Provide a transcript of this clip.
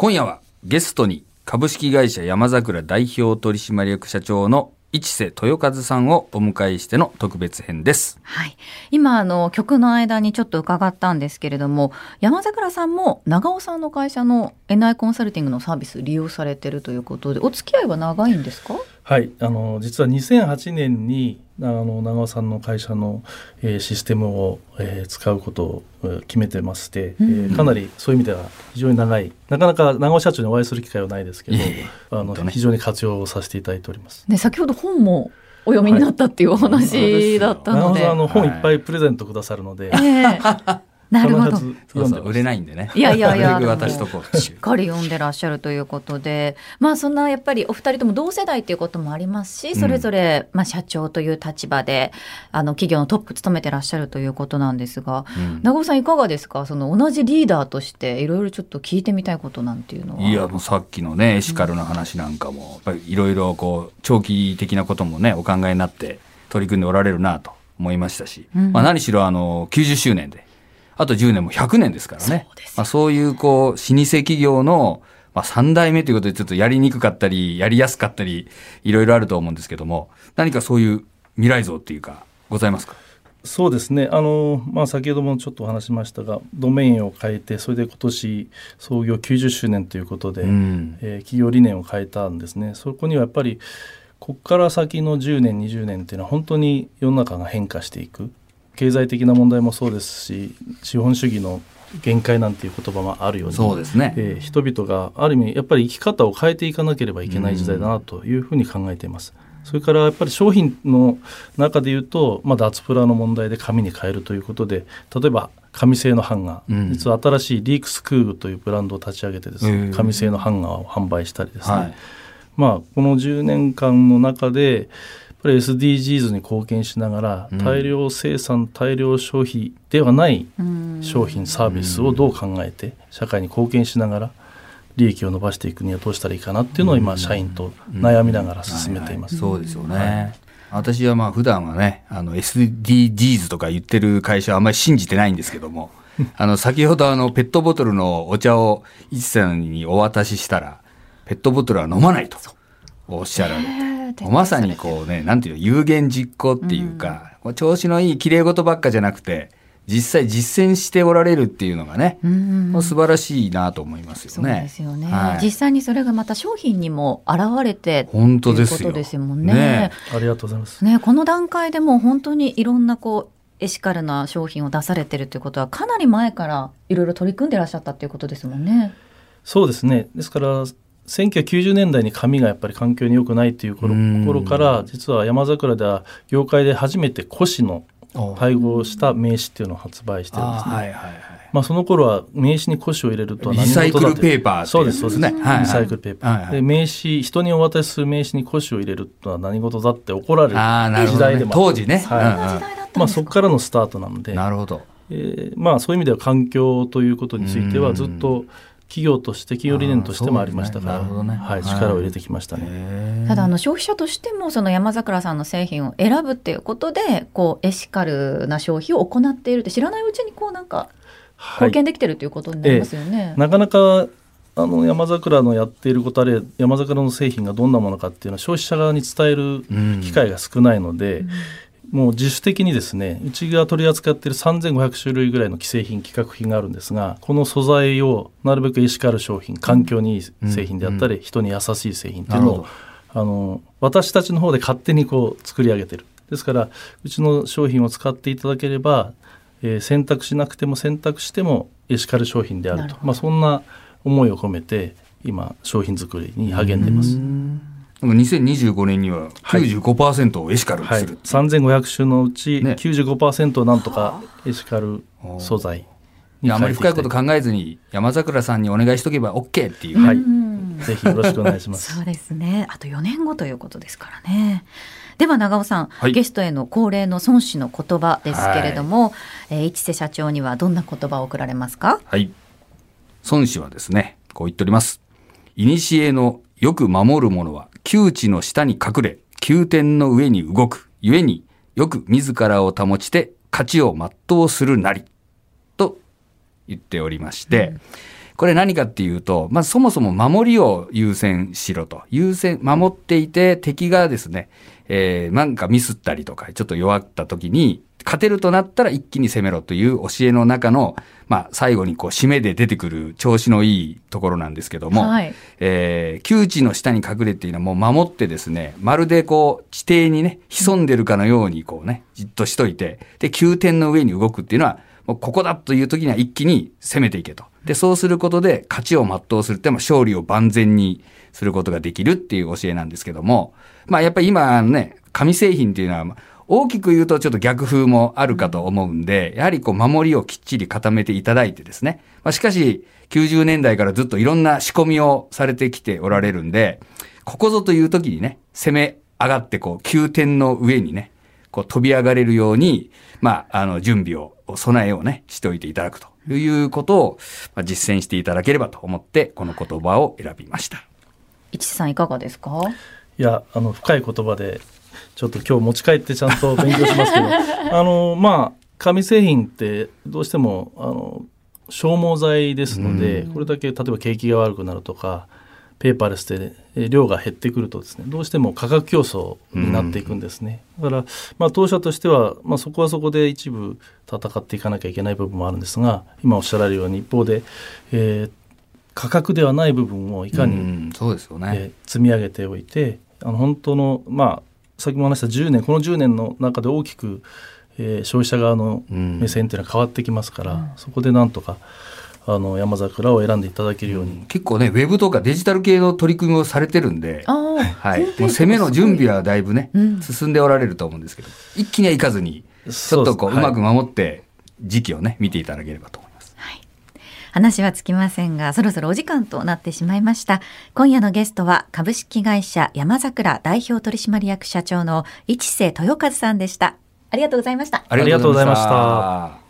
今夜はゲストに株式会社山桜代表取締役社長の市瀬豊和さんをお迎えしての特別編です。はい。今、あの、曲の間にちょっと伺ったんですけれども、山桜さんも長尾さんの会社の NI コンサルティングのサービス利用されてるということで、お付き合いは長いんですか？はい、あの実は2008年にあの長尾さんの会社の、えーシステムを、えー使うことをえー決めてまして、えーうんかなりそういう意味では非常に長いなかなか長尾社長にお会いする機会はないですけど、あの非常に活用させていただいております。で、先ほど本もお読みになったっていうお話だったので。長尾さんあの本はいいっぱいプレゼントくださるので、ええなるほど。そうそう、売れないんでね。いやいやいやしとこ。しっかり読んでらっしゃるということで、まあそんなやっぱりお二人とも同世代ということもありますし、それぞれ、まあ社長という立場で、あの企業のトップ務めてらっしゃるということなんですが、うん長尾さんいかがですか？その同じリーダーとしていろいろちょっと聞いてみたいことなんていうのは。いや、もうさっきのね、エシカルの話なんかも、やっぱりいろいろこう、長期的なこともね、お考えになって取り組んでおられるなと思いましたし、うんまあ何しろあの、90周年で、あと10年も100年ですからね。そうですよまあそういうこう、老舗企業の、まあ3代目ということでちょっとやりにくかったり、やりやすかったり、いろいろあると思うんですけども、何かそういう未来像っていうか、ございますか？そうですね。あの、まあ、先ほどもちょっとお話しましたがドメインを変えてそれで今年創業90周年ということで、うん。えー企業理念を変えたんですね。そこにはやっぱりここから先の10年20年っていうのは本当に世の中が変化していく経済的な問題もそうですし資本主義の限界なんていう言葉もあるようにそうですね。えー人々がある意味やっぱり生き方を変えていかなければいけない時代だなというふうに考えています。それからやっぱり商品の中で言うと、まあ、脱プラの問題で紙に変えるということで例えば紙製のハンガー、うん実は新しいリークスクーグというブランドを立ち上げてですへねー紙製のハンガーを販売したりですね、はい。まあ、この10年間の中でぱり SDGs に貢献しながらうん。大量生産、大量消費ではないうん。商品サービスをどう考えて社会に貢献しながら利益を伸ばしていくにはどうしたらいいかなっていうのを今社員と悩みながら進めています。はいはい。そうですよね。私はまあ普段はね、あの SDGs とか言ってる会社はあんまり信じてないんですけども、あの先ほどあのペットボトルのお茶を一さんにお渡ししたら、ペットボトルは飲まないとおっしゃられて。えーまさにこうね、なんていうの、有言実行っていうか、こう調子のいい綺麗事ばっかじゃなくて、実際実践しておられるっていうのがね、うんもう素晴らしいなと思いますよそうね。ですよね、はい実際にそれがまた商品にも現れて本当ですよ。ということですもんねねありがとうございます。ね、この段階でもう本当にいろんなこうエシカルな商品を出されてるということはかなり前からいろいろ取り組んでらっしゃったっていうことですもんね。そうですね。ですから1990年代に紙がやっぱり環境に良くないという頃から実は山桜では業界で初めて古紙の配合した名刺っていうのを発売してるんですね。はいはいはい。まあその頃は名刺に古紙を入れるとはリサイクル事だとペーパーってそうですそうです。ねはいはい。リサイクルペーパー、はいはい。で名刺人にお渡しする名刺に古紙を入れるとは何事だって怒られるああ、なるほど、ね。時代で。もあ当時ね。はい。うんうん。そんな時代だったんですかまあそこからのスタートなので、なるほど。えーまあそういう意味では環境ということについてうん。はずっと企業として企業理念としてもありましたから、ね。はい、はい力を入れてきましたね。ただあの消費者としてもその山桜さんの製品を選ぶっていうことでこうエシカルな消費を行っているって知らないうちにこうなんかはい。貢献できてるということになりますよね。なかなかあの山桜のやっていることあるいは山桜の製品がどんなものかっていうのは消費者側に伝える機会が少ないので、もう自主的にですねうちが取り扱っている3500種類ぐらいの既製品規格品があるんですがこの素材をなるべくエシカル商品環境にいい製品であったり、人に優しい製品っていうのをあの私たちの方で勝手にこう作り上げてる。ですからうちの商品を使っていただければ、えー選択しなくても選択してもエシカル商品であると。まあ、そんな思いを込めて今商品作りに励んでます。でも2025年には95%をエシカルにはい、する。3500種のうちね95%をなんとかエシカル素材にあまり深いこと変考えずに山桜さんにお願いしとけば OK っていうね。はいぜひよろしくお願いします そうですね。あと4年後ということですからね。では長尾さん、はいゲストへの恒例の孫子の言葉ですけれども、えー市瀬社長にはどんな言葉を送られますか？はい。孫子はですね、こう言っております。古のよく守る者は窮地の下に隠れ、宮殿の上に動く。故によく自らを保ちて価値を全うするなり。と言っておりまして、これ何かっていうと、まあそもそも守りを優先しろと。優先、守っていて敵がですね、えー、なんかミスったりとか、ちょっと弱った時に、勝てるとなったら一気に攻めろという教えの中の、まあ、最後にこう、締めで出てくる調子のいいところなんですけども、はい、えー、窮地の下に隠れているのはもう守ってですね、まるでこう、地底にね、潜んでるかのようにこうね、じっとしといて、で、急点の上に動くっていうのは、ここだという時には一気に攻めていけと。で、そうすることで勝ちを全うするっていうのは勝利を万全にすることができるっていう教えなんですけども、まあやっぱり今ね、紙製品っていうのは、大きく言うとちょっと逆風もあるかと思うんで、やはりこう守りをきっちり固めていただいてですね。まあ、しかし、90年代からずっといろんな仕込みをされてきておられるんで、ここぞという時にね、攻め上がってこう、急点の上にね、こう飛び上がれるように、まあ、あの、準備を、備えをね、しておいていただくということを、まあ、実践していただければと思って、この言葉を選びました。一さんいかがですか？いや、あの、深い言葉で、ちょっと今日持ち帰ってちゃんと勉強しますけど あのまあ紙製品ってどうしてもあの消耗剤ですので、これだけ例えば景気が悪くなるとかペーパーレスで量が減ってくるとですねどうしても価格競争になっていくんですね、だから、まあ、当社としては、まあ、そこはそこで一部戦っていかなきゃいけない部分もあるんですが今おっしゃられるように一方で、えー、価格ではない部分をいかに、そうですよね、えー、積み上げておいてあの本当のまあ先も話した10年この10年の中で大きく、えー、消費者側の目線っていうのは変わってきますから、うん、そこでなんとかあの山桜を選んでいただけるように、うん、結構ねウェブとかデジタル系の取り組みをされてるんで、はい、もう攻めの準備はだいぶね、うん、進んでおられると思うんですけど一気にはいかずにちょっとこううまく守って時期をね見ていただければと思います。話はつきませんが、そろそろお時間となってしまいました。今夜のゲストは株式会社山桜代表取締役社長の市瀬豊和さんでした。ありがとうございました。ありがとうございました。